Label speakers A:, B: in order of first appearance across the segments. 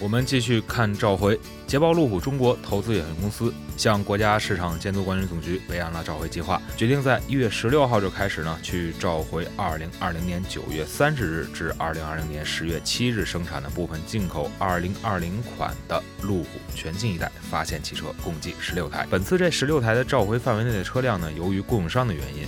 A: 我们继续看召回。捷豹路虎中国投资有限公司向国家市场监督管理总局备案了召回计划，决定在一月十六号就开始呢，去召回二零二零年九月三十日至二零二零年十月七日生产的部分进口二零二零款的路虎全新一代发现汽车，共计十六台。本次这十六台的召回范围内的车辆呢，由于供应商的原因，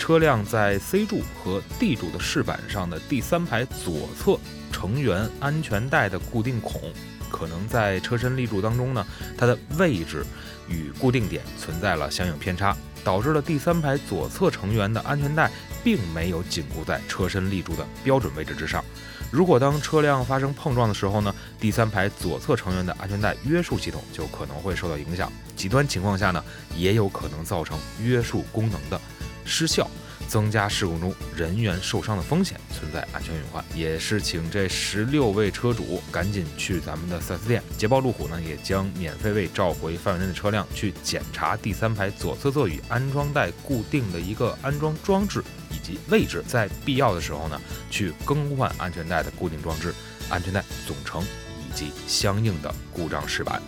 A: 车辆在 C 柱和 D 柱的饰板上的第三排左侧。成员安全带的固定孔可能在车身立柱当中呢，它的位置与固定点存在了相应偏差，导致了第三排左侧成员的安全带并没有紧固在车身立柱的标准位置之上。如果当车辆发生碰撞的时候呢，第三排左侧成员的安全带约束系统就可能会受到影响，极端情况下呢，也有可能造成约束功能的失效。增加事故中人员受伤的风险，存在安全隐患，也是请这十六位车主赶紧去咱们的四 S 店。捷豹路虎呢，也将免费为召回范围内的车辆去检查第三排左侧座椅安装带固定的一个安装装置以及位置，在必要的时候呢，去更换安全带的固定装置、安全带总成以及相应的故障饰板。